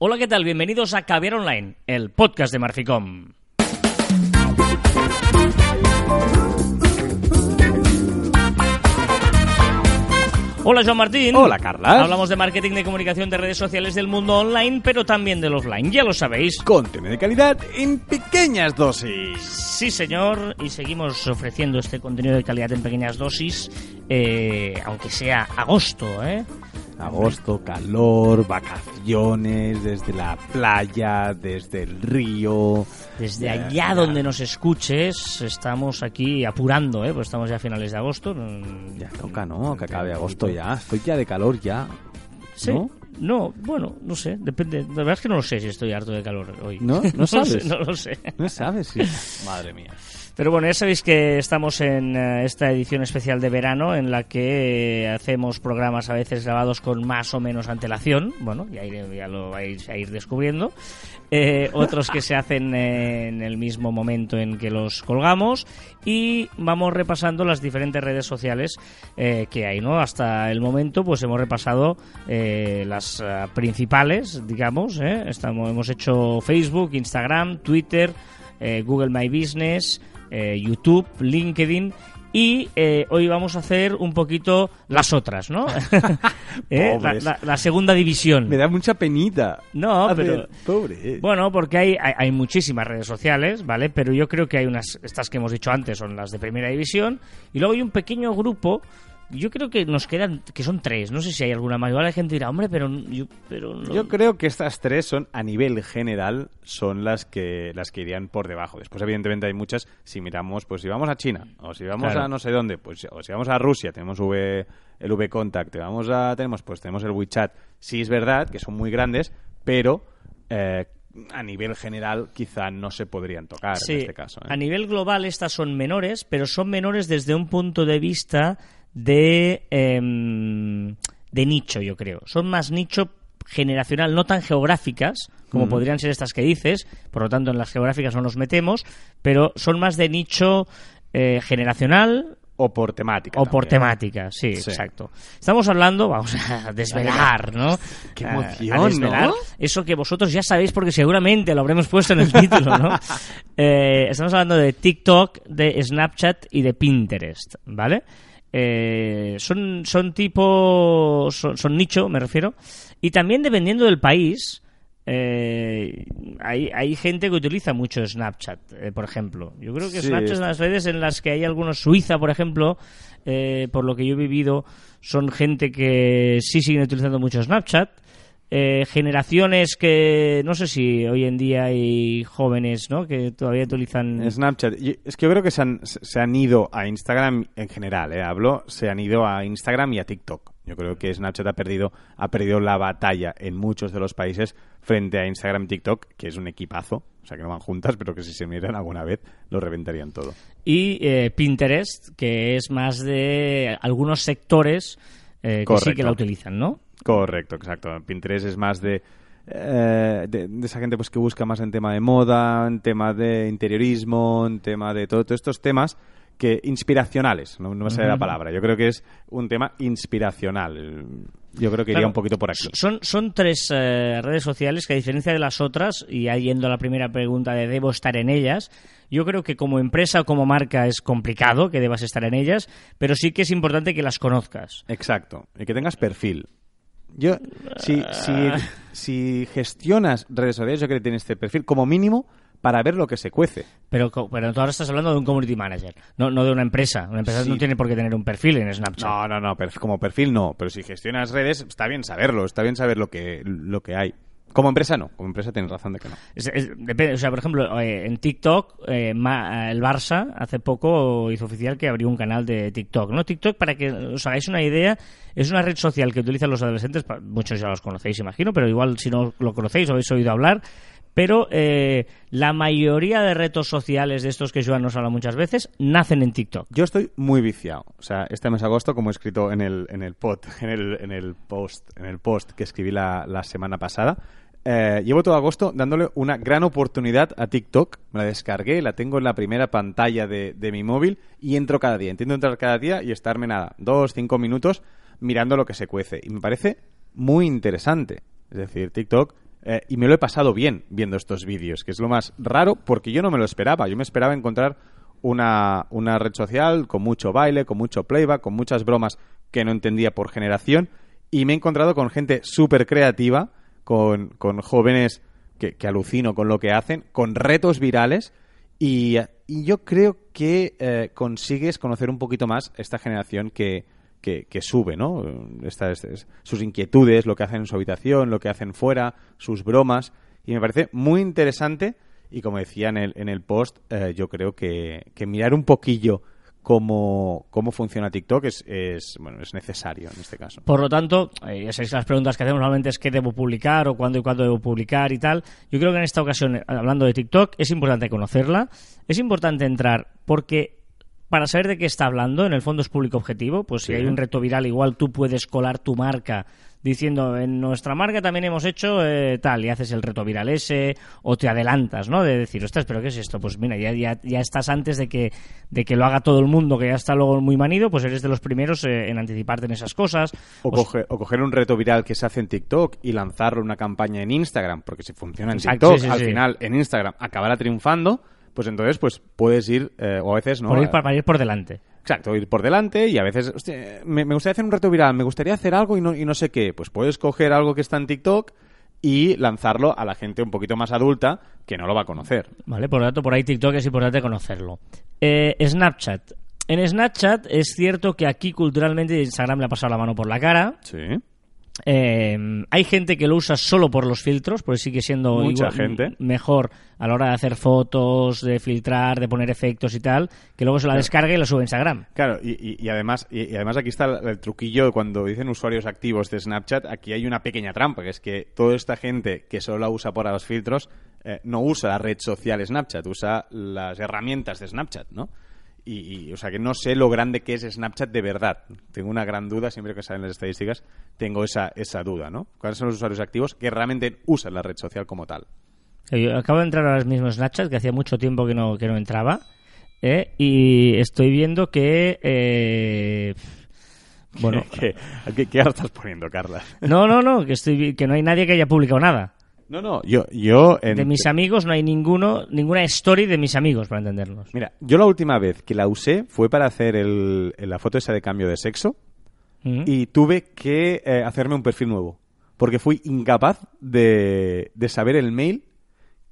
Hola, ¿qué tal? Bienvenidos a Caviar Online, el podcast de Marficom. Hola, Joan Martín. Hola, Carla. Hablamos de marketing de comunicación de redes sociales del mundo online, pero también del offline, ya lo sabéis. Contenido de calidad en pequeñas dosis. Sí, señor, y seguimos ofreciendo este contenido de calidad en pequeñas dosis, eh, aunque sea agosto, ¿eh? Agosto, calor, vacaciones, desde la playa, desde el río. Desde allá donde nos escuches, estamos aquí apurando, ¿eh? Pues estamos ya a finales de agosto. Ya toca, ¿no? Que acabe agosto ya. Estoy ya de calor ya. Sí. ¿No? No, bueno, no sé, depende. La verdad es que no lo sé si estoy harto de calor hoy. ¿No? ¿No sabes? sé, no lo sé. No sabes si... Madre mía. Pero bueno, ya sabéis que estamos en eh, esta edición especial de verano en la que eh, hacemos programas a veces grabados con más o menos antelación. Bueno, ya, lo vais a ir descubriendo. Eh, otros que se hacen en el mismo momento en que los colgamos. Y vamos repasando las diferentes redes sociales que hay, ¿no? Hasta el momento, pues hemos repasado las principales, digamos. Estamos, hemos hecho Facebook, Instagram, Twitter, Google My Business, eh, YouTube, LinkedIn y eh, hoy vamos a hacer un poquito las otras, ¿no? Eh, la, Pobres. la- la segunda división. Me da mucha penita. No, pero- Pobre. Bueno, porque hay, hay, hay muchísimas redes sociales, ¿vale? Pero yo creo que hay unas, estas que hemos dicho antes son las de primera división, y luego hay un pequeño grupo, yo creo que nos quedan, que son tres, no sé si hay alguna más, igual la gente dirá, hombre, pero yo, pero no- Yo creo que estas tres son, a nivel general, son las que las que irían por debajo. Después, evidentemente, hay muchas. Si miramos, pues si vamos a China, o si vamos Claro. a no sé dónde, pues o si vamos a Rusia, tenemos V, el V-Contact, vamos a, tenemos, pues tenemos el WeChat. Sí es verdad que son muy grandes, pero eh, a nivel general quizá no se podrían tocar Sí, en este caso. ¿eh? A nivel global estas son menores, pero son menores desde un punto de vista de, em, de nicho, yo creo. Son más nicho generacional, no tan geográficas como podrían ser estas que dices, por lo tanto en las geográficas no nos metemos, pero son más de nicho eh, generacional O por temática. o por temática, sí, Sí. exacto. Estamos hablando, vamos a desvelar, ¿no? Qué A- emoción, a desvelar ¿no? Eso que vosotros ya sabéis porque seguramente lo habremos puesto en el título, ¿no? Eh, estamos hablando de TikTok, de Snapchat y de Pinterest, ¿vale? Eh, son, son tipo. Son, son nicho, me refiero. Y también dependiendo del país. eh, hay, hay gente que utiliza mucho Snapchat, eh, por ejemplo. Yo creo que Sí. Snapchat es una de las redes en las que hay algunos. Suiza, por ejemplo, eh, por lo que yo he vivido, son gente que sí siguen utilizando mucho Snapchat. Eh, generaciones que no sé si hoy en día hay jóvenes ¿no? que todavía utilizan Snapchat. Es que yo creo que se han, se han ido a Instagram en general, ¿eh? hablo, se han ido a Instagram y a TikTok. Yo creo que Snapchat ha perdido, ha perdido la batalla en muchos de los países frente a Instagram y TikTok, que es un equipazo, o sea que no van juntas, pero que si se miran alguna vez lo reventarían todo. y eh, Pinterest que es más de algunos sectores eh, que sí que la utilizan ¿no? Correcto, exacto. Pinterest es más de, eh, de, de esa gente pues que busca más en tema de moda, en tema de interiorismo, en tema de todo- todos estos temas que inspiracionales, no, no me sale la palabra. Yo creo que es un tema inspiracional. Yo creo que iría Claro, un poquito por aquí. Son, son tres eh, redes sociales que, a diferencia de las otras, y ya yendo a la primera pregunta de debo estar en ellas, yo creo que como empresa o como marca es complicado que debas estar en ellas, pero sí que es importante que las conozcas. Exacto. Y que tengas perfil. Yo, si, si, si gestionas redes sociales, yo creo que tienes este perfil como mínimo para ver lo que se cuece. Pero, pero tú ahora estás hablando de un community manager, no, no de una empresa. Una empresa Sí. no tiene por qué tener un perfil en Snapchat. No, no, no, como perfil no, pero si gestionas redes, está bien saberlo, está bien saber lo que, lo que hay. Como empresa no, como empresa tienes razón de que no. Depende, o sea, por ejemplo, eh, en TikTok, eh, Ma- el Barça hace poco hizo oficial que abrió un canal de TikTok. ¿no? TikTok, para que os hagáis una idea, es una red social que utilizan los adolescentes, muchos ya los conocéis, imagino, pero igual si no lo conocéis o habéis oído hablar. Pero eh, la mayoría de retos sociales de estos que Joan nos habla muchas veces nacen en TikTok. Yo estoy muy viciado. O sea, este mes de agosto, como he escrito en el, en el, pod, en el, en el post, en el post que escribí la, la semana pasada, eh, llevo todo agosto dándole una gran oportunidad a TikTok. Me la descargué, la tengo en la primera pantalla de, de mi móvil y entro cada día. Intento entrar cada día y estarme nada, dos, cinco minutos mirando lo que se cuece. Y me parece muy interesante. Es decir, TikTok eh, y me lo he pasado bien viendo estos vídeos, que es lo más raro porque yo no me lo esperaba. Yo me esperaba encontrar una, una red social con mucho baile, con mucho playback, con muchas bromas que no entendía por generación y me he encontrado con gente súper creativa, con, con jóvenes que, que alucino con lo que hacen, con retos virales y, y yo creo que eh, consigues conocer un poquito más esta generación que, que, que sube, ¿no? Sus inquietudes, lo que hacen en su habitación, lo que hacen fuera, sus bromas. Y me parece muy interesante. Y como decía en el, en el post, eh, yo creo que, que mirar un poquillo cómo, cómo funciona TikTok es, es, bueno, es necesario en este caso. Por lo tanto, eh, ya sabéis las preguntas que hacemos normalmente es qué debo publicar o cuándo y cuándo debo publicar y tal. Yo creo que en esta ocasión, eh, hablando de TikTok, es importante conocerla, es importante entrar porque para saber de qué está hablando, en el fondo es público objetivo, pues si hay un reto viral, igual tú puedes colar tu marca diciendo en nuestra marca también hemos hecho eh, tal y haces el reto viral ese o te adelantas, ¿no? De decir, ostras, pero ¿qué es esto? Pues mira, ya, ya, ya estás antes de que, de que lo haga todo el mundo, que ya está luego muy manido, pues eres de los primeros eh, en anticiparte en esas cosas. O, O coge- o coger un reto viral que se hace en TikTok y lanzarlo una campaña en Instagram, porque si funciona en TikTok, sí, sí, al final en Instagram acabará triunfando, pues entonces pues puedes ir, eh, o a veces no. por ir, eh, pa- para ir por delante. Exacto, ir por delante y a veces, hostia, me, me gustaría hacer un reto viral, me gustaría hacer algo y no, y no sé qué. Pues puedes coger algo que está en TikTok y lanzarlo a la gente un poquito más adulta que no lo va a conocer. ¿Vale? Por lo tanto, por ahí TikTok es importante conocerlo. Eh, Snapchat. En Snapchat es cierto que aquí culturalmente Instagram le ha pasado la mano por la cara. Sí. Eh, hay gente que lo usa solo por los filtros, porque sigue siendo Mucha igual- gente. mejor a la hora de hacer fotos, de filtrar, de poner efectos y tal, que luego se la descarga y la sube a Instagram. Claro, y, y- y además, y, y además aquí está el, el truquillo cuando dicen usuarios activos de Snapchat, aquí hay una pequeña trampa, que es que toda esta gente que solo la usa para los filtros eh, no usa la red social Snapchat, usa las herramientas de Snapchat, ¿no? Y, y, o sea, que no sé lo grande que es Snapchat de verdad. Tengo una gran duda, siempre que salen las estadísticas, tengo esa, esa duda, ¿no? ¿Cuáles son los usuarios activos que realmente usan la red social como tal? Eh, Yo acabo de entrar ahora mismo Snapchat, que hacía mucho tiempo que no, que no entraba, ¿eh? y estoy viendo que... eh, bueno, ¿Qué, qué, qué ahora estás poniendo, Carla? no, no, no, que, estoy, que no hay nadie que haya publicado nada. No, no, yo... yo en- De mis amigos no hay ninguno, ninguna story de mis amigos, para entendernos. Mira, yo la última vez que la usé fue para hacer el, la foto esa de cambio de sexo ¿Mm? y tuve que eh, hacerme un perfil nuevo. Porque fui incapaz de, de saber el mail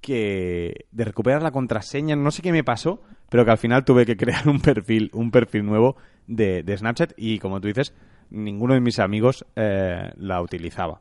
que de recuperar la contraseña, no sé qué me pasó, pero que al final tuve que crear un perfil, un perfil nuevo de, de Snapchat y como tú dices, ninguno de mis amigos eh, la utilizaba.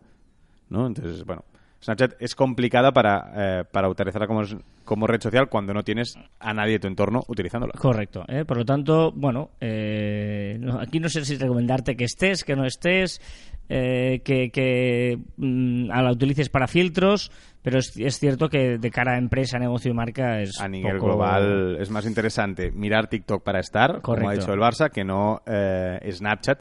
¿no? Entonces, bueno, Snapchat es complicada para, eh, para utilizarla como, como red social cuando no tienes a nadie de tu entorno utilizándola. Correcto. ¿eh? Por lo tanto, bueno, eh, no- aquí no sé si recomendarte que estés, que no estés, eh, que, que mm, la utilices para filtros, pero es, es cierto que de cara a empresa, negocio y marca es A nivel poco- global es más interesante mirar TikTok para estar, como ha dicho el Barça, que no eh, Snapchat.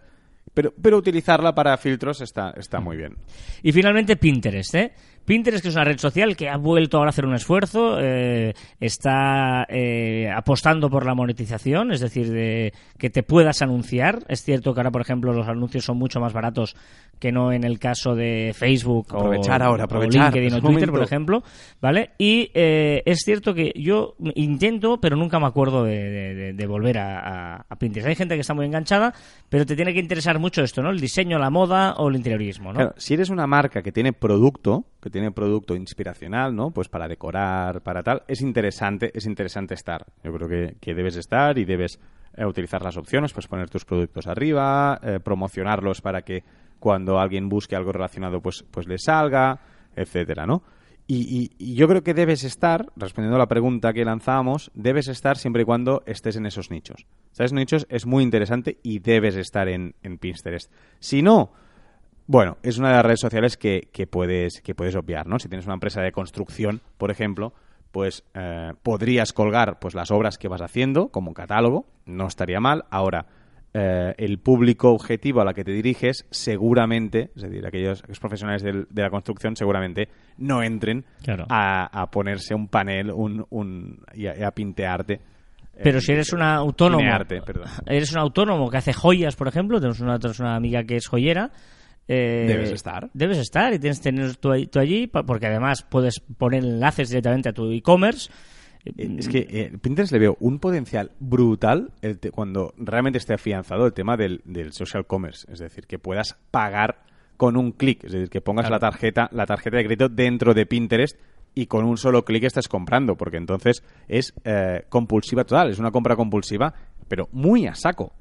Pero, pero utilizarla para filtros está, está muy bien. Y finalmente Pinterest, ¿eh? Pinterest, que es una red social que ha vuelto ahora a hacer un esfuerzo, eh, está eh, apostando por la monetización, es decir, de que te puedas anunciar. Es cierto que ahora, por ejemplo, los anuncios son mucho más baratos que no en el caso de Facebook Aprovechar o, ahora, o aprovechar, LinkedIn o Twitter, por ejemplo, ¿vale? Y eh, es cierto que yo intento, pero nunca me acuerdo de, de- de- de volver a, a- a Pinterest. Hay gente que está muy enganchada, pero te tiene que interesar mucho esto, ¿no? El diseño, la moda o el interiorismo, ¿no? Claro, si eres una marca que tiene producto, que tiene producto inspiracional, ¿no? Pues para decorar, para tal, es interesante, es interesante estar. Yo creo que, que debes estar y debes eh, utilizar las opciones, pues poner tus productos arriba, eh, promocionarlos para que cuando alguien busque algo relacionado, pues, pues le salga, etcétera, ¿no? Y, y- yo creo que debes estar, respondiendo a la pregunta que lanzábamos, debes estar siempre y cuando estés en esos nichos. ¿Sabes? Nichos es muy interesante y debes estar en, en Pinterest. Si no, bueno, es una de las redes sociales que, que puedes, que puedes obviar, ¿no? Si tienes una empresa de construcción, por ejemplo, pues eh, podrías colgar pues las obras que vas haciendo como un catálogo, no estaría mal. Ahora, eh, el público objetivo a la que te diriges seguramente, es decir, aquellos, aquellos profesionales del- de la construcción seguramente no entren Claro. a, a ponerse un panel un, un, y, a, y a pintearte. Pero eh, si eres un autónomo, eres un autónomo que hace joyas, por ejemplo, tenemos una, tenemos una amiga que es joyera, eh, Debes estar. Debes estar y tienes que tener tú, tú allí, porque además puedes poner enlaces directamente a tu e-commerce. Eh, Es que eh, Pinterest le veo un potencial brutal cuando realmente esté afianzado el tema del, del social commerce. Es decir, que puedas pagar con un clic. Es decir, que pongas Claro. la tarjeta, la tarjeta de crédito dentro de Pinterest y con un solo clic estás comprando. Porque entonces es eh, compulsiva total. Es una compra compulsiva, pero muy a saco.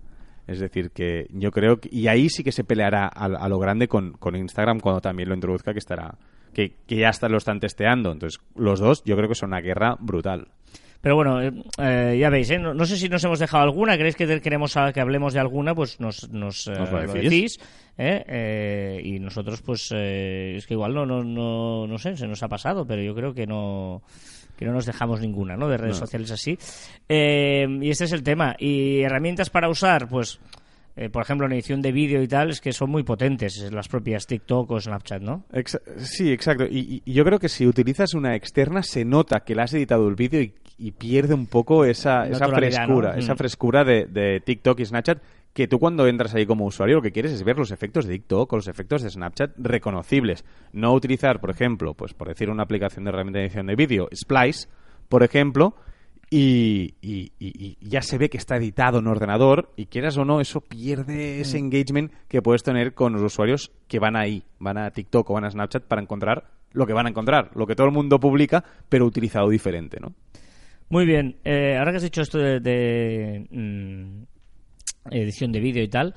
Es decir, que yo creo que... Y ahí sí que se peleará a, a lo grande con, con Instagram cuando también lo introduzca, que estará... Que, que ya hasta lo están testeando. Entonces, los dos yo creo que son una guerra brutal. Pero bueno, eh, eh, ya veis, ¿eh? no, no sé si nos hemos dejado alguna. ¿Queréis que queremos que hablemos de alguna? Pues nos, nos, eh, Nos lo lo decís. decís. ¿eh? Eh, y nosotros, pues, eh, es que igual no, no, no, no sé, se nos ha pasado, pero yo creo que no que no nos dejamos ninguna, ¿no? De redes No. sociales así. Eh, y este es el tema. Y herramientas para usar, pues, eh, por ejemplo, en edición de vídeo y tal, es que son muy potentes las propias TikTok o Snapchat, ¿no? Exa- sí, exacto. Y, y yo creo que si utilizas una externa se nota que la has editado el vídeo y, y pierde un poco esa, esa frescura, ¿no? esa Mm. frescura de, de TikTok y Snapchat que tú cuando entras ahí como usuario lo que quieres es ver los efectos de TikTok o los efectos de Snapchat reconocibles. No utilizar, por ejemplo, pues por decir una aplicación de herramienta de edición de vídeo, Splice, por ejemplo, y, y- ya se ve que está editado en ordenador y quieras o no, eso pierde ese engagement que puedes tener con los usuarios que van ahí, van a TikTok o van a Snapchat para encontrar lo que van a encontrar, lo que todo el mundo publica, pero utilizado diferente, ¿no? Muy bien, eh, ahora que has dicho esto de, de, mm, edición de vídeo y tal,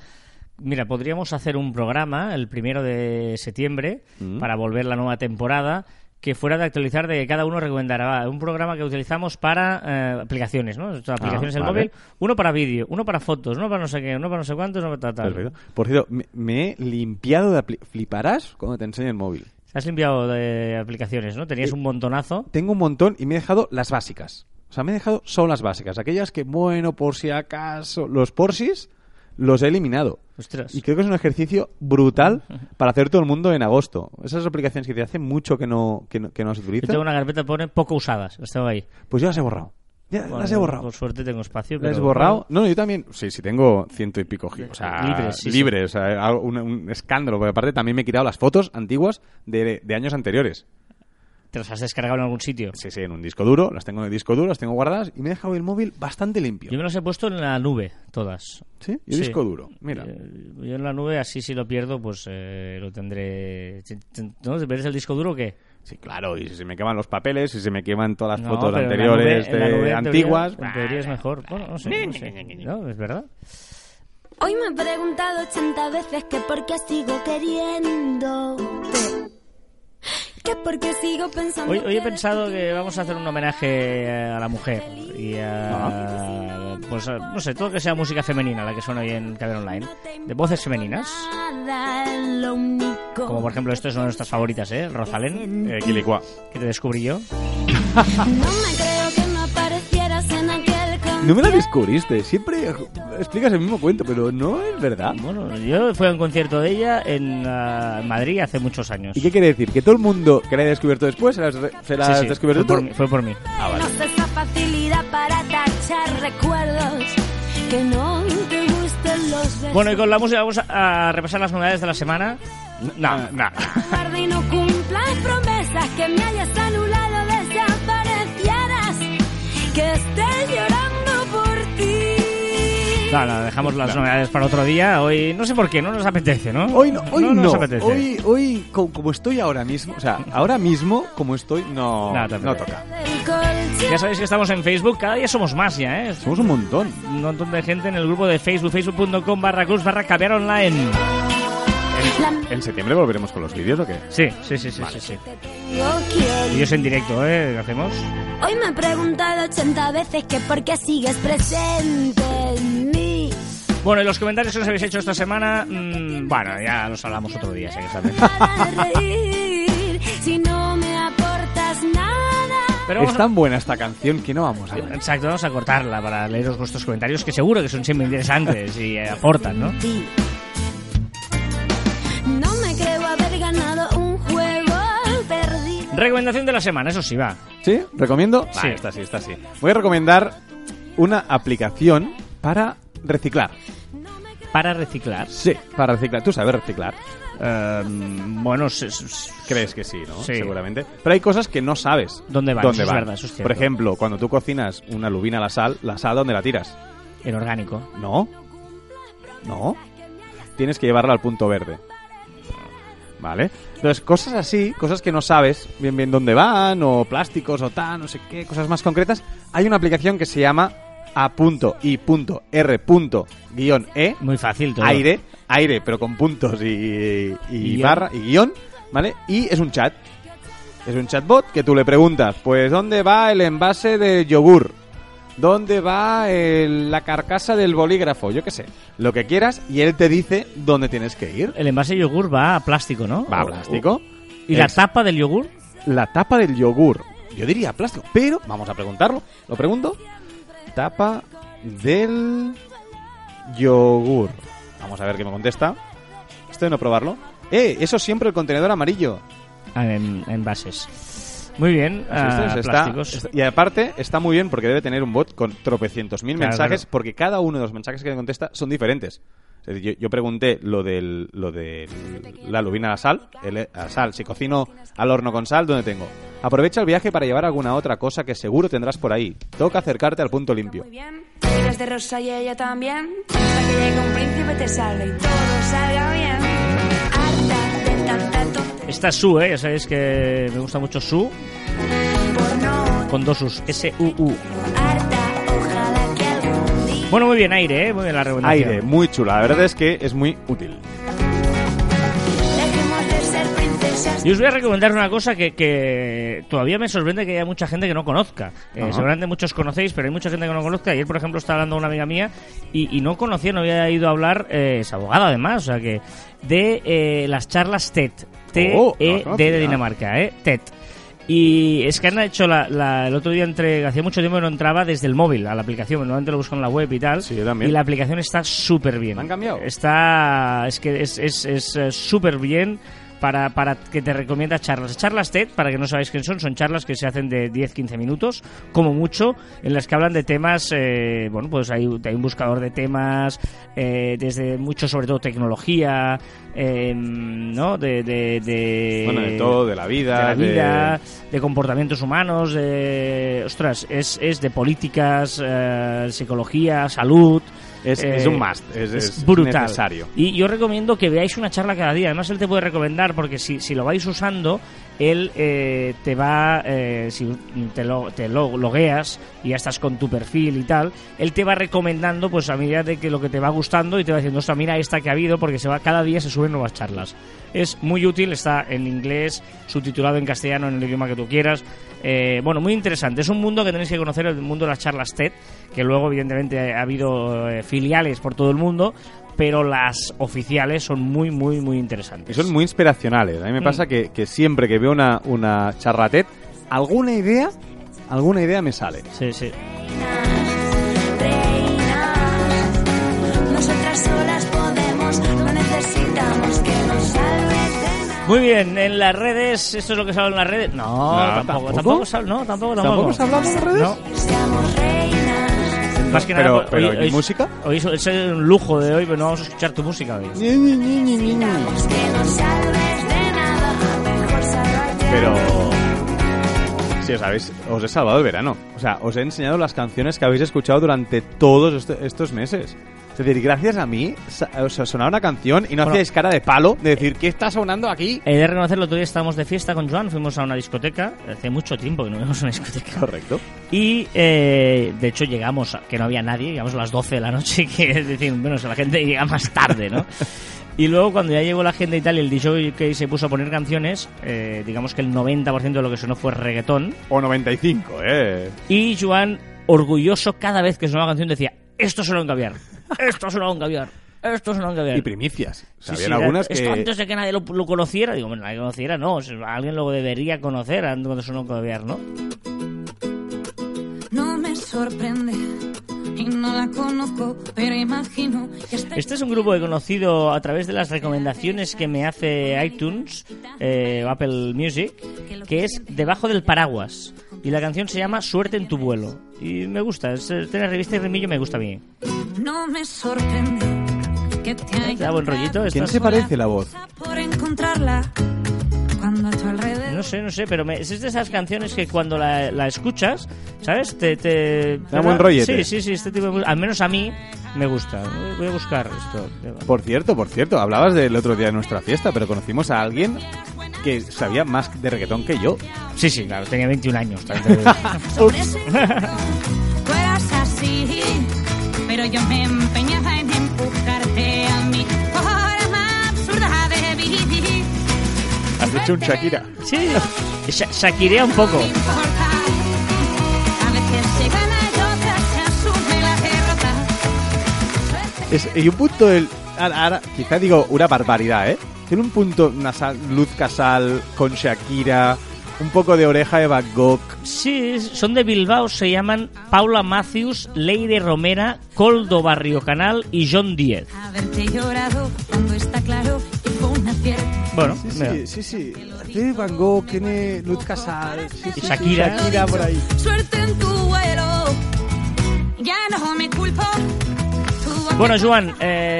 mira, podríamos hacer un programa el primero de septiembre Mm. para volver la nueva temporada que fuera de actualizar de que cada uno recomendará un programa que utilizamos para eh, aplicaciones, ¿no? Estas aplicaciones del Ah, vale. móvil, uno para vídeo, uno para fotos, uno para no sé qué, uno para no sé cuántos, uno para tal. Perfecto. Por cierto, me, me he limpiado de... Fliparás cuando te enseñe el móvil. Has limpiado de aplicaciones, ¿no? Tenías Eh, un montonazo. Tengo un montón y me he dejado las básicas. O sea, me he dejado solo las básicas. Aquellas que, bueno, por si acaso... Los porsis los he eliminado. Ostras. Y creo que es un ejercicio brutal para hacer todo el mundo en agosto. Esas aplicaciones que te hace mucho que no, que no, que no se Yo utilizan, tengo una carpeta que pone poco usadas, las tengo ahí. pues yo las he borrado. Ya, Bueno, las he borrado. Por suerte tengo espacio. ¿Las pero- he borrado? No, yo también. Sí, sí, tengo ciento y pico gigas. O sea, Libres, sí, libre, o sea, un, un escándalo. Porque aparte también me he quitado las fotos antiguas de, de años anteriores. ¿Te las has descargado en algún sitio? Sí, sí, en un disco duro. Las tengo en el disco duro, las tengo guardadas y me he dejado el móvil bastante limpio. Yo me las he puesto en la nube, todas. ¿Sí? Y Sí. disco duro. Mira. Eh, Yo en la nube, así si lo pierdo, pues eh, lo tendré... ¿No? ¿Te pierdes el disco duro o qué? Sí, claro, y si se me queman los papeles, si se me queman todas las No, fotos pero en la anteriores, nube- en la de- nube, en antiguas. teoría- en teoría es mejor. Bueno, no sé, no sé. No, es verdad. Hoy me he preguntado 80 veces que por qué sigo queriéndote. Que por qué sigo pensando. Hoy, hoy he pensado que vamos a hacer un homenaje eh, a la mujer y a, pues a- no sé, todo que sea música femenina la que suena hoy en Cadena Online, de voces femeninas, como por ejemplo esto es una de nuestras favoritas, ¿eh? Rosalén, Eh, Quilicua. que te descubrí yo. No me No me la descubriste. Siempre explicas el mismo cuento, pero no es verdad. Bueno, yo fui a un concierto de ella en ah, Madrid hace muchos años. ¿Y qué quiere decir? ¿Que todo el mundo que la haya descubierto después se la se la Sí, has sí, descubierto fue por, tú? mí, fue por mí. No sé esa facilidad para tachar recuerdos. Que no te gusten los besos. Bueno, y con la música vamos a, a repasar las novedades de la semana. No, no. Guarda y no cumplas promesas que me hayas anulado, desaparecieras, que estés llorando por. No, no, dejamos las novedades para otro día. Hoy no sé por qué, no nos apetece, ¿no? Hoy no, hoy no. nos apetece. Hoy, hoy co- como estoy ahora mismo, o sea, ahora mismo como estoy, no, No, no toca. Ya sabéis que estamos en Facebook, cada día somos más ya, ¿eh? Somos un montón. Un montón de gente en el grupo de Facebook, facebook.com barra cruz barra caviar online. ¿En septiembre volveremos con los vídeos o qué? Sí, sí, sí, sí, sí, sí. Vídeos en directo, ¿eh? ¿Qué hacemos? Hoy me he preguntado 80 veces que por qué sigues presente en mí. Bueno, y los comentarios que os habéis hecho esta semana, mm, bueno, ya los hablamos otro día, si que sabes. Para reír si no me aportas nada. Pero Es a- tan buena esta canción que no vamos a... Exacto, vamos a cortarla para leeros vuestros comentarios, que seguro que son siempre interesantes y eh, aportan, ¿no? No me creo haber ganado un juego perdido. Recomendación de la semana, eso sí, va. ¿Sí? ¿Recomiendo? Sí. Vale, sí, esta sí. Voy a recomendar una aplicación para reciclar. Para reciclar. Sí, para reciclar. Tú sabes reciclar. Eh, bueno, se- se- Crees que sí, ¿no? Sí. Seguramente. Pero hay cosas que no sabes ¿Dónde van? Eso es verdad, eso es cierto. Por ejemplo, cuando tú cocinas una lubina a la sal, ¿la sal dónde la tiras? en orgánico. No. No. Tienes que llevarla al punto verde. ¿Vale? Entonces, cosas así, cosas que no sabes bien bien dónde van, o plásticos, o tal, no sé qué, cosas más concretas. Hay una aplicación que se llama a.i.r.-e, Muy fácil todo. aire, aire, pero con puntos y, y, Y guion. barra y guion, ¿vale? Y es un chat. Es un chatbot que tú le preguntas, pues, ¿dónde va el envase de yogur? ¿Dónde va el- la carcasa del bolígrafo? Yo qué sé. Lo que quieras y él te dice dónde tienes que ir. El envase de yogur va a plástico, ¿no? Va a plástico. ¿Y la tapa del yogur? la tapa del yogur. Yo diría plástico, pero vamos a preguntarlo. ¿Lo pregunto? Tapa del yogur. Vamos a ver qué me contesta. Esto de no probarlo. Eh, eso siempre el contenedor amarillo. Ah, en envases. Muy bien. Ah, es, está- plásticos. está- y aparte está muy bien porque debe tener un bot con tropecientos mil Claro, mensajes claro. porque cada uno de los mensajes que me contesta son diferentes. Es decir, yo, yo pregunté lo del lo de la lubina a la sal, el- a sal, si cocino al horno con sal, ¿dónde tengo? Aprovecha el viaje para llevar alguna otra cosa que seguro tendrás por ahí. Toca acercarte al punto limpio. Muy bien, eres de rosa y ella también. Hasta que llegue un príncipe te salve y todo salga bien. Harta de tanta tontería Esta es Su, ¿eh? Ya sabéis que me gusta mucho Su, con dos U's. S-U-U. Harta, Bueno, muy bien, aire, ¿eh? Muy bien la recomendación. Aire, muy chula. La verdad es que es muy útil. Yo os voy a recomendar una cosa que, que todavía me sorprende que haya mucha gente que no conozca. Eh, seguramente muchos conocéis, pero hay mucha gente que no conozca. Ayer, por ejemplo, estaba hablando una amiga mía y, y no conocía, no había ido a hablar, eh, es abogada además, o sea que, de eh, las charlas TED. Oh, no T-E-D conocía. de Dinamarca, ¿eh? TED. Y es que han hecho la, la- el otro día entre hacía mucho tiempo que no entraba desde el móvil a la aplicación, normalmente lo busco en la web y tal. Sí. Y la aplicación está súper bien. ¿La han cambiado? Está es que es es es, eh, súper bien para, para que te recomienda charlas. Charlas TED, para que no sabáis quién son, son charlas que se hacen de 10-15 minutos, como mucho, en las que hablan de temas, eh, bueno, pues hay, hay un buscador de temas, eh, desde mucho, sobre todo tecnología, eh, ¿no? De, de, de- Bueno, de todo, de la vida. de la de- vida, de comportamientos humanos, de... Ostras, es, es de políticas, eh, psicología, salud... Es, eh, es un must, es, es brutal. necesario. Y yo recomiendo que veáis una charla cada día. Además, él te puede recomendar, porque si, si lo vais usando, él eh, te va, eh, si te, lo, te lo- logueas y ya estás con tu perfil y tal, él te va recomendando pues a medida de que lo que te va gustando y te va diciendo, ostras, mira esta que ha habido, porque se va cada día se suben nuevas charlas. Es muy útil, está en inglés, subtitulado en castellano, en el idioma que tú quieras. Eh, bueno, muy interesante. Es un mundo que tenéis que conocer, el mundo de las charlas TED, que luego evidentemente ha habido eh, filiales por todo el mundo, pero las oficiales son muy, muy, muy interesantes. Y son muy inspiracionales. A mí me Mm. pasa que, que siempre que veo una, una charratet, alguna idea, alguna idea me sale. Sí, sí. Reinas, nosotras solas podemos, no necesitamos que nos salves de nada. Muy bien, en las redes, ¿esto es lo que se habla en las redes? No, No, tampoco, ¿tampoco? tampoco, no, tampoco, tampoco. ¿Tampoco se habla en las redes? No, más que Pero- nada, pero, hoy, ¿y hoy- música? Hoy es un lujo de hoy, pero no vamos a escuchar tu música hoy. Pero... Sí, os, habéis, os he salvado el verano. O sea, os he enseñado las canciones que habéis escuchado durante todos est- estos meses. Es decir, gracias a mí sa- os sonaba una canción y no Bueno. hacíais cara de palo de decir, ¿qué está sonando aquí? He de reconocerlo, otro día estábamos de fiesta con Joan, fuimos a una discoteca, hace mucho tiempo que no a una discoteca. Correcto. Y eh, de hecho llegamos, a- que no había nadie, llegamos a las 12 de la noche, que es decir, bueno, si la gente llega más tarde, ¿no? Y luego cuando ya llegó la gente y tal, y el DJ que se puso a poner canciones, eh, digamos que el 90% de lo que sonó fue reggaetón. O 95, ¿eh? Y Joan, orgulloso, cada vez que sonaba una canción decía, esto suena un caviar, esto suena un caviar, esto suena un caviar. Y primicias. O sea, Sí, habían sí, algunas esto que... antes de que nadie lo, lo conociera. Digo, bueno, nadie lo conociera, no. o sea, alguien lo debería conocer antes cuando suena un caviar, ¿no? No me sorprende y no la conozco, pero imagino que está Este es un grupo que he conocido a través de las recomendaciones que me hace iTunes eh, o Apple Music, que es Debajo del Paraguas. Y la canción se llama Suerte en tu vuelo. Y me gusta, es, tiene revista y remillo, me gusta bien. No me sorprende que te hay ¿Te da buen rollito? ¿Quién se parece la voz? por encontrarla cuando a tu alrededor No sé, no sé, pero me- es de esas canciones que cuando la, la escuchas, ¿sabes? Te, te, Da buen rollete. Sí, sí, sí, este tipo de Al menos a mí me gusta. Voy a buscar esto. Por cierto, por cierto, hablabas del otro día de nuestra fiesta, pero conocimos a alguien que sabía más de reggaetón que yo. Sí, sí, claro, tenía 21 años. también te digo. sobre ese tú eras así pero yo me empeñaba en empujarte a mí forma absurda de vivir Has hecho un Shakira. sí, Sha- Shakirea un poco. Es, y un punto el... Ahora, ahora, quizá digo una barbaridad, ¿eh? Tiene un punto nasal, Luz Casal con Shakira, un poco de oreja de Van Gogh. Sí, son de Bilbao, se llaman Paula Matthews, Leire Romera, Coldo Barrio Canal y John Diez. haberte llorado cuando está claro Bueno, Sí, mira. sí, sí, sí. Tiene Van Gogh, tiene Luz Casal, sí, sí, Shakira. Shakira por ahí. suerte en tu vuelo ya no me culpo Tu voz Bueno, Joan, eh,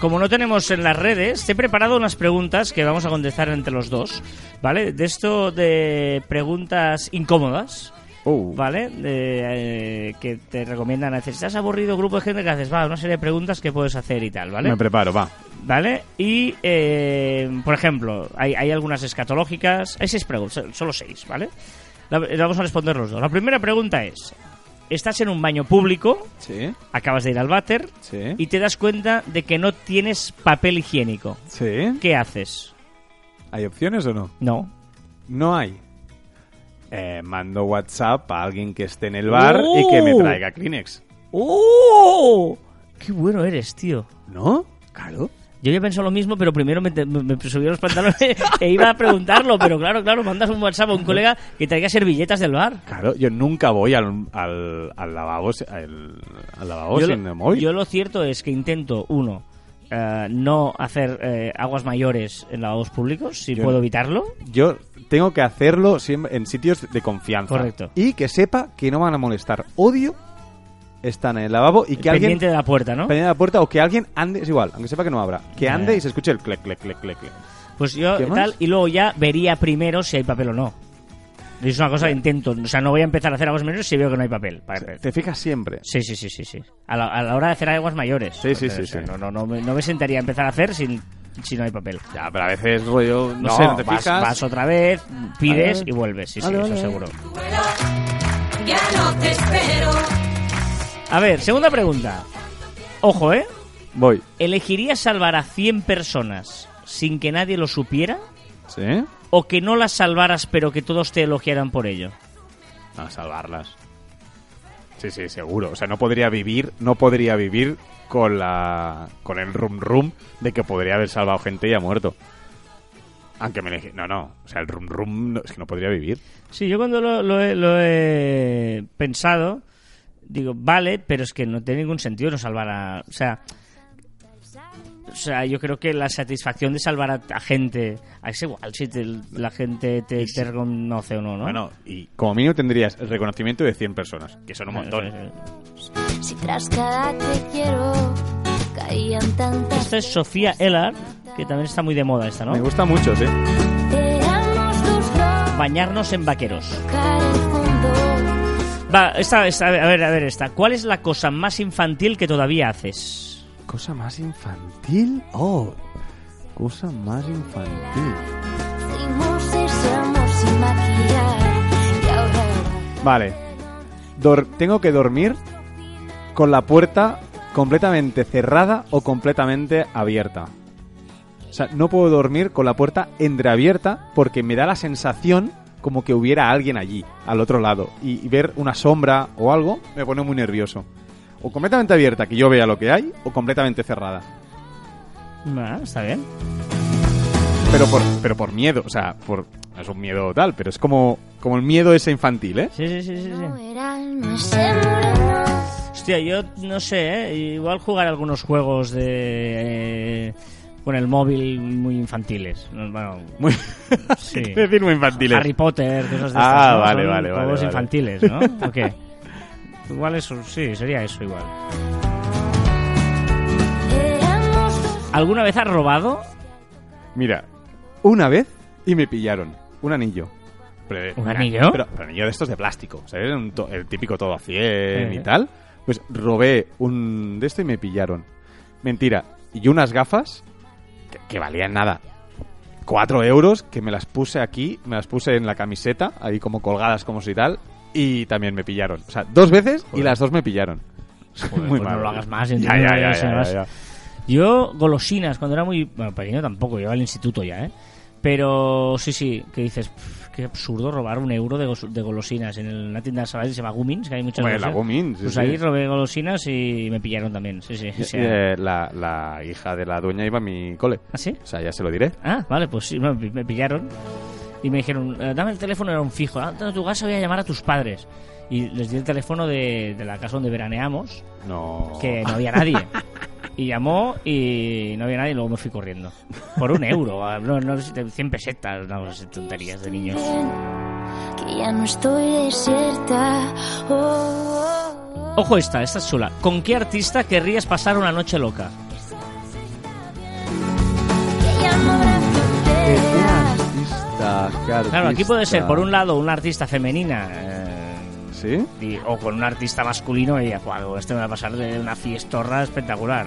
como no tenemos en las redes, te he preparado unas preguntas que vamos a contestar entre los dos, ¿vale? De esto de preguntas incómodas, Oh. ¿vale? Eh, que te recomiendan hacer. Si estás aburrido, grupo de gente que haces, va, una serie de preguntas que puedes hacer y tal, ¿vale? Me preparo, va. ¿Vale? Y, eh, por ejemplo, hay, hay algunas escatológicas. Hay seis preguntas, solo seis, ¿vale? La- vamos a responder los dos. La primera pregunta es: Estás en un baño público, Sí, acabas de ir al váter sí. y te das cuenta de que no tienes papel higiénico. Sí. ¿Qué haces? ¿Hay opciones o no? No. No hay. Eh, mando WhatsApp a alguien que esté en el bar y que me ¡Oh! traiga Kleenex. ¡Oh! ¡Qué bueno eres, tío! ¿No? Claro. Yo había pensado lo mismo, pero primero me, me, me subí los pantalones e iba a preguntarlo. Pero claro, claro, mandas un WhatsApp a un colega que traiga servilletas del bar. Claro, yo nunca voy al, al, al lavabo, al, al lavabo yo, sin lo, el móvil. yo lo cierto es que intento, uno, eh, no hacer eh, aguas mayores en lavabos públicos, si Yo puedo evitarlo. Yo tengo que hacerlo siempre en sitios de confianza. Correcto. Y que sepa que no van a molestar. Odio estar en el lavabo y que alguien Pendiente de la puerta, ¿no? pendiente de la puerta o que alguien ande, es igual, aunque sepa que no abra, que ande y se escuche el clec, clec, clec, clec, clec. Pues yo ¿Qué más? tal, y luego ya vería primero si hay papel o no. Es una cosa que intento, o sea, no voy a empezar a hacer aguas mayores si veo que no hay papel. para. Te fijas siempre. Sí, sí, sí, sí, sí. A la, a la hora de hacer aguas mayores. Sí, sí, sí, o sea, sí. No, no, no, me, no me sentaría a empezar a hacer sin, si no hay papel. Ya, pero a veces rollo, no, sé, no te vas, fijas. vas otra vez, pides Vale. y vuelves. Sí, Vale, sí, vale. eso seguro. ya no te espero A ver, segunda pregunta. Ojo, ¿eh? Voy. ¿Elegirías salvar a 100 personas sin que nadie lo supiera? ¿Sí? ¿O que no las salvaras pero que todos te elogiaran por ello? A salvarlas. Sí, sí, seguro. O sea, no podría vivir, no podría vivir con la con el rum rum de que podría haber salvado gente y ha muerto. Aunque me elegí. No, no. O sea, el rum rum no- es que no podría vivir. Sí, yo cuando lo, lo he, lo he pensado, digo, vale, pero es que no tiene ningún sentido no salvar a... O sea, o sea yo creo que la satisfacción de salvar a, a gente... Es igual si te- la gente te, te reconoce o no, ¿no? Bueno, y como mínimo tendrías el reconocimiento de 100 personas, que son un montón. Si tras cada te quiero caían tantas Esta es Sofía Ellar, que también está muy de moda esta, ¿no? Me gusta mucho, sí. Bañarnos en vaqueros. Va, esta, esta, a ver, a ver, esta. ¿Cuál es la cosa más infantil que todavía haces? Cosa más infantil. Oh, cosa más infantil. Vale. Dor- tengo que dormir con la puerta completamente cerrada o completamente abierta. O sea, no puedo dormir con la puerta entreabierta porque me da la sensación como que hubiera alguien allí, al otro lado. Y, y ver una sombra o algo me pone muy nervioso. O completamente abierta, que yo vea lo que hay, o completamente cerrada. Está bien. Pero por, pero por miedo, o sea, por, no es un miedo tal, pero es como, como el miedo ese infantil, ¿eh? Sí, sí, sí, sí. sí. Hostia, yo no sé, ¿eh? igual jugar algunos juegos de... eh, con el móvil muy infantiles. Bueno, Muy, Sí. ¿qué decir muy infantiles? Harry Potter, cosas de Ah, estas, vale, vale, vale, Juegos vale. infantiles, ¿no? ¿O qué? Igual eso, sí, sería eso igual. ¿Alguna vez has robado? Mira, una vez y me pillaron un anillo. Pero- ¿Un anillo? Pero, pero anillo de estos de plástico, ¿sabes? Un to- el típico todo a 100 y Eh. tal. Pues robé un de esto y me pillaron. Mentira. Y unas gafas que, valían nada. Cuatro euros que me las puse aquí, me las puse en la camiseta, ahí como colgadas como si tal, y también me pillaron. O sea, dos veces y las dos me pillaron. Joder, Muy pues no malo. lo hagas más, Ya, ya. Yo, golosinas, cuando era muy... Bueno, pequeño tampoco, yo iba al instituto ya, ¿eh? Pero sí, sí, que dices, "Pff, qué absurdo robar un euro de, gos- de golosinas en el- una tienda de Sabadell, se llama Gumins, que hay muchas Hombre, la. Gumins, sí, Pues sí. ahí robé golosinas y me pillaron también, sí, sí. o sea- Eh, la, la hija de la dueña iba a mi cole. ¿Ah, sí? O sea, ya se lo diré. Ah, vale, pues sí, me, me pillaron y me dijeron, eh, dame el teléfono, era un fijo, ah, tu casa voy a llamar a tus padres. Y les di el teléfono de, de la casa donde veraneamos, No. que no había nadie. Y llamó y no había nadie y luego me fui corriendo. Por un euro, no, no, 100 pesetas, no sé, tonterías de niños. Que ya no estoy desierta. Oh, oh, oh. Ojo esta, esta es chula. ¿Con qué artista querrías pasar una noche loca? Fronteras. Claro, aquí puede ser, por un lado, una artista femenina eh, ¿Sí? y- o con un artista masculino y wow, este me va a pasar de una fiestorra espectacular.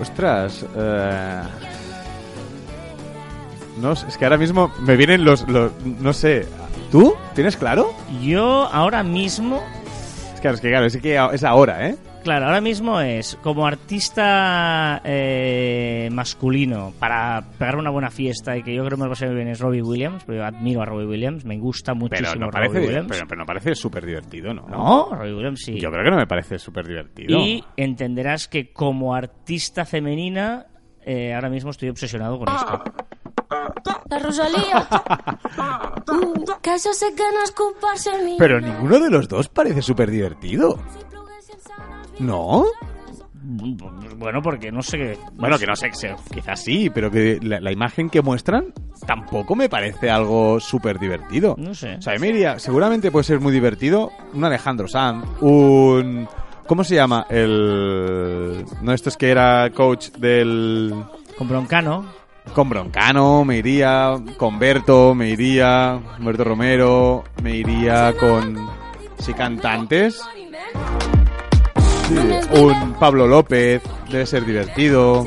Ostras. eh, No, es que ahora mismo me vienen los, los- No sé. ¿Tú? ¿Tienes claro? Yo ahora mismo, Es que, es que claro, es que es ahora, ¿eh? Claro, ahora mismo es como artista eh, masculino para pegar una buena fiesta y que yo creo que me lo pasé muy bien es Robbie Williams, porque yo admiro a Robbie Williams, me gusta muchísimo Pero no Robbie parece, Williams. pero, pero no parece súper divertido, ¿no? No, Robbie Williams sí. Yo creo que no me parece súper divertido. Y entenderás que como artista femenina, eh, ahora mismo estoy obsesionado con esto. La Rosalía. Uh, que yo sé que no es culparse mí. Pero ninguno de los dos parece súper divertido. ¿No? Bueno, porque no sé. Bueno, que no sé, quizás sí, pero que la, la imagen que muestran tampoco me parece algo súper divertido. No sé. O sea, me iría- seguramente puede ser muy divertido un Alejandro Sanz, un... ¿Cómo se llama? El... No, esto es que era coach del... Con Broncano. Con Broncano, me iría con Berto, me iría Berto Romero, me iría con... Sí, cantantes. Sí, un Pablo López, debe ser divertido.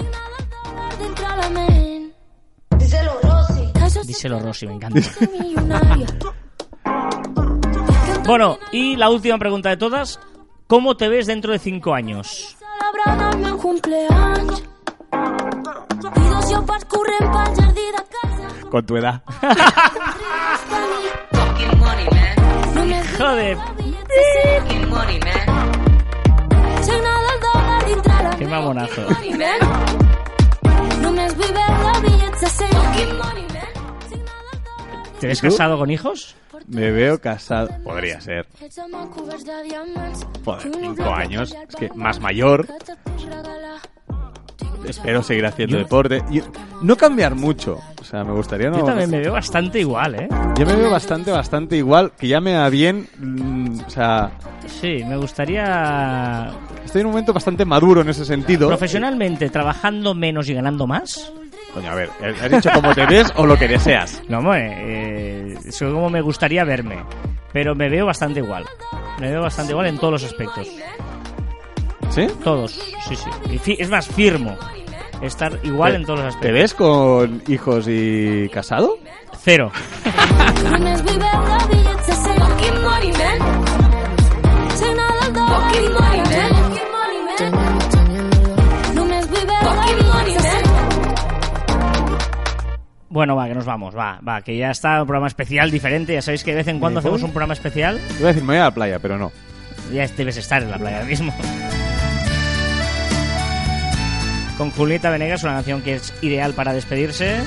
Díselo, Rosy, me encanta. Bueno, y la última pregunta de todas. ¿Cómo te ves dentro de cinco años? Celebrant el meu cumpleaños. Dòlar ¿Te ves casado con hijos? Me veo casado. Podría ser. Joder, cinco años. Es que más mayor. Espero seguir haciendo Yo- deporte. Y no cambiar mucho. O sea, me gustaría no. Yo también me veo bastante igual, ¿eh? Yo me veo bastante, bastante igual. Que ya me va bien. mm, o sea, Sí, me gustaría estoy en un momento bastante maduro en ese sentido. profesionalmente trabajando menos y ganando más. Coño, a ver, ¿has dicho cómo te ves o lo que deseas? No, hombre, eh, es como me gustaría verme. Pero me veo bastante igual. Me veo bastante igual en todos los aspectos. ¿Sí? Todos, sí, sí. Es más, firmo. Estar igual en todos los ¿Te aspectos. ves con hijos y casado? Cero. Fucking money, man. Signa del dòlar Fucking dintre money, la man. ment. Fucking money, man. Només vull veure bitllets de 100. Bueno, va, que nos vamos, va, va, que ya está un programa especial diferente. Ya sabéis que de vez en cuando hacemos un programa especial. Te iba a decir, me voy a la playa, pero no. Ya debes estar en la playa mismo. Con Julieta Venegas, una canción que es ideal para despedirse.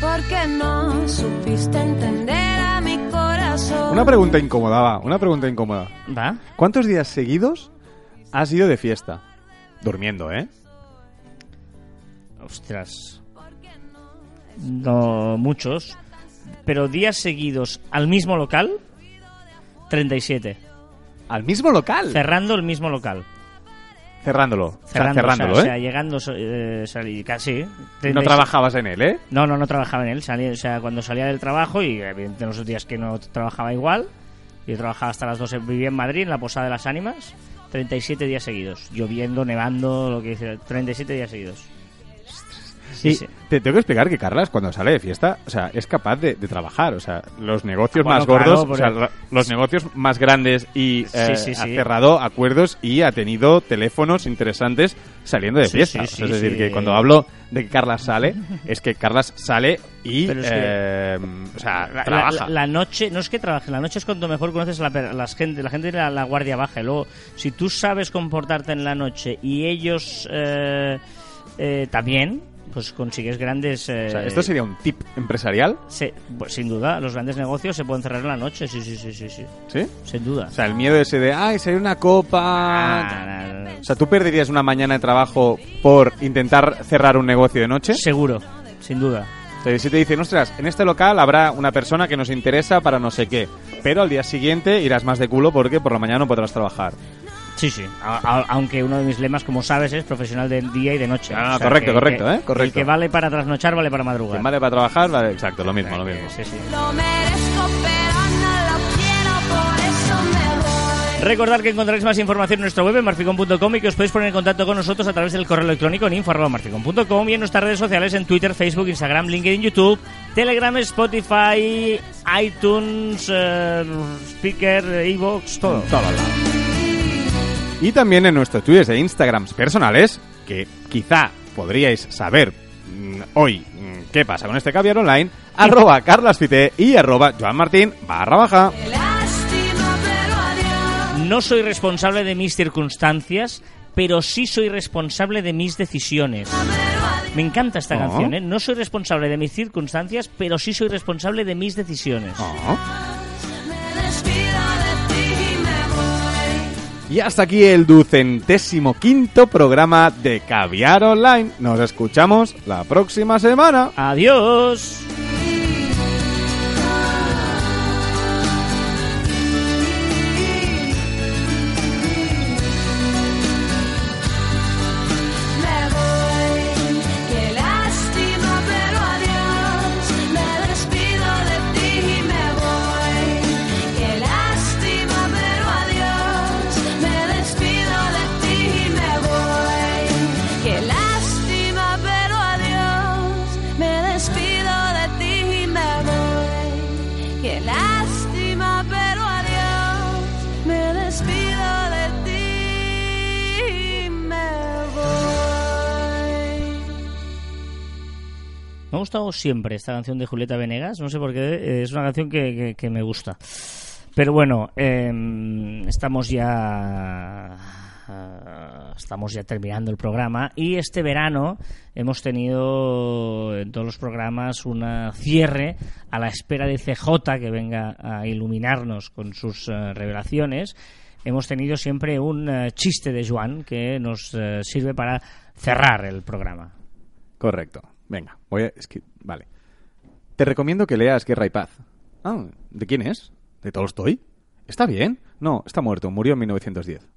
Porque no supiste entender. Una pregunta incómoda, va. Una pregunta incómoda. ¿Va? ¿Cuántos días seguidos has ido de fiesta? Durmiendo, ¿eh? Ostras. No muchos. Pero días seguidos al mismo local, 37. al mismo local. cerrando el mismo local. Cerrándolo. O sea, Cerrando, cerrándolo, o sea, o ¿eh? sea, llegando, eh, salí, casi. No trabajabas en él, ¿eh? No, no, no trabajaba en él. Salía, o sea, cuando salía del trabajo, y evidentemente los días que no trabajaba igual, yo trabajaba hasta las 12, vivía en Madrid, en la Posada de las Ánimas, 37 días seguidos. Lloviendo, nevando, lo que dice, 37 días seguidos. Sí, y sí. te tengo que explicar que Carlas, cuando sale de fiesta, o sea, es capaz de, de trabajar. O sea, los negocios Bueno, más gordos, o sea, el- la- los negocios más grandes y eh, sí, ha cerrado acuerdos y ha tenido teléfonos interesantes saliendo de fiesta. O sea, es decir, que cuando hablo de que Carlas sale, es que Carlas sale y, Pero es que- eh, o sea, La, trabaja. la- la noche, no es que trabaje, la noche es cuando mejor conoces a la, las gente, la gente de la, la guardia baja. Y luego, si tú sabes comportarte en la noche y ellos eh, eh, también, pues consigues grandes... eh, O sea, esto sería un tip empresarial, se- pues, sin duda, los grandes negocios se pueden cerrar en la noche, sí, sí, sí, sí, sí. ¿sí? Sin duda. O sea, el miedo ese de, ay, sería una copa... Ah, no, no, no. O sea, ¿tú perderías una mañana de trabajo por intentar cerrar un negocio de noche? Seguro, sin duda. Entonces, si te dicen, ostras, en este local habrá una persona que nos interesa para no sé qué, pero al día siguiente irás más de culo porque por la mañana no podrás trabajar. Sí, sí. A- a- aunque uno de mis lemas, como sabes, es profesional de día y de noche. Ah, correcto, correcto, que- ¿eh? Correcto. El que vale para trasnochar, vale para madrugar. Quien vale para trabajar, vale, exacto, lo mismo, lo mismo. Sí, sí. Lo merezco, pero no lo quiero, por eso me voy. Recordad que encontraréis más información en nuestra web en marficon.com y que os podéis poner en contacto con nosotros a través del correo electrónico en info.marficon.com y en nuestras redes sociales en Twitter, Facebook, Instagram, LinkedIn, YouTube, Telegram, Spotify, iTunes, eh, Speaker, Evox, todo. Y también en nuestros tweets e Instagrams personales, que quizá podríais saber mm, hoy mm, qué pasa con este caviar online, arroba carlasfite y arroba joanmartin barra baja. No soy responsable de mis circunstancias, pero sí soy responsable de mis decisiones. Me encanta esta Oh. canción, ¿eh? No soy responsable de mis circunstancias, pero sí soy responsable de mis decisiones. Oh. Y hasta aquí el ducentésimo quinto programa de Caviar Online. Nos escuchamos la próxima semana. Adiós. Ha gustado siempre esta canción de Julieta Venegas, no sé por qué, eh, es una canción que, que- me gusta. Pero bueno, em, estamos ya ah, estamos ya terminando el programa y este verano hemos tenido en todos los programas un cierre a la espera de CJ que venga a iluminarnos con sus eh, revelaciones. Hemos tenido siempre un eh, chiste de Joan que nos sirve para cerrar el programa. Correcto. Venga, voy a... Es que... Vale. Te recomiendo que leas Guerra y Paz. Ah, ¿de quién es? ¿De Tolstoy? ¿Está bien? No, está muerto. Murió en 1910.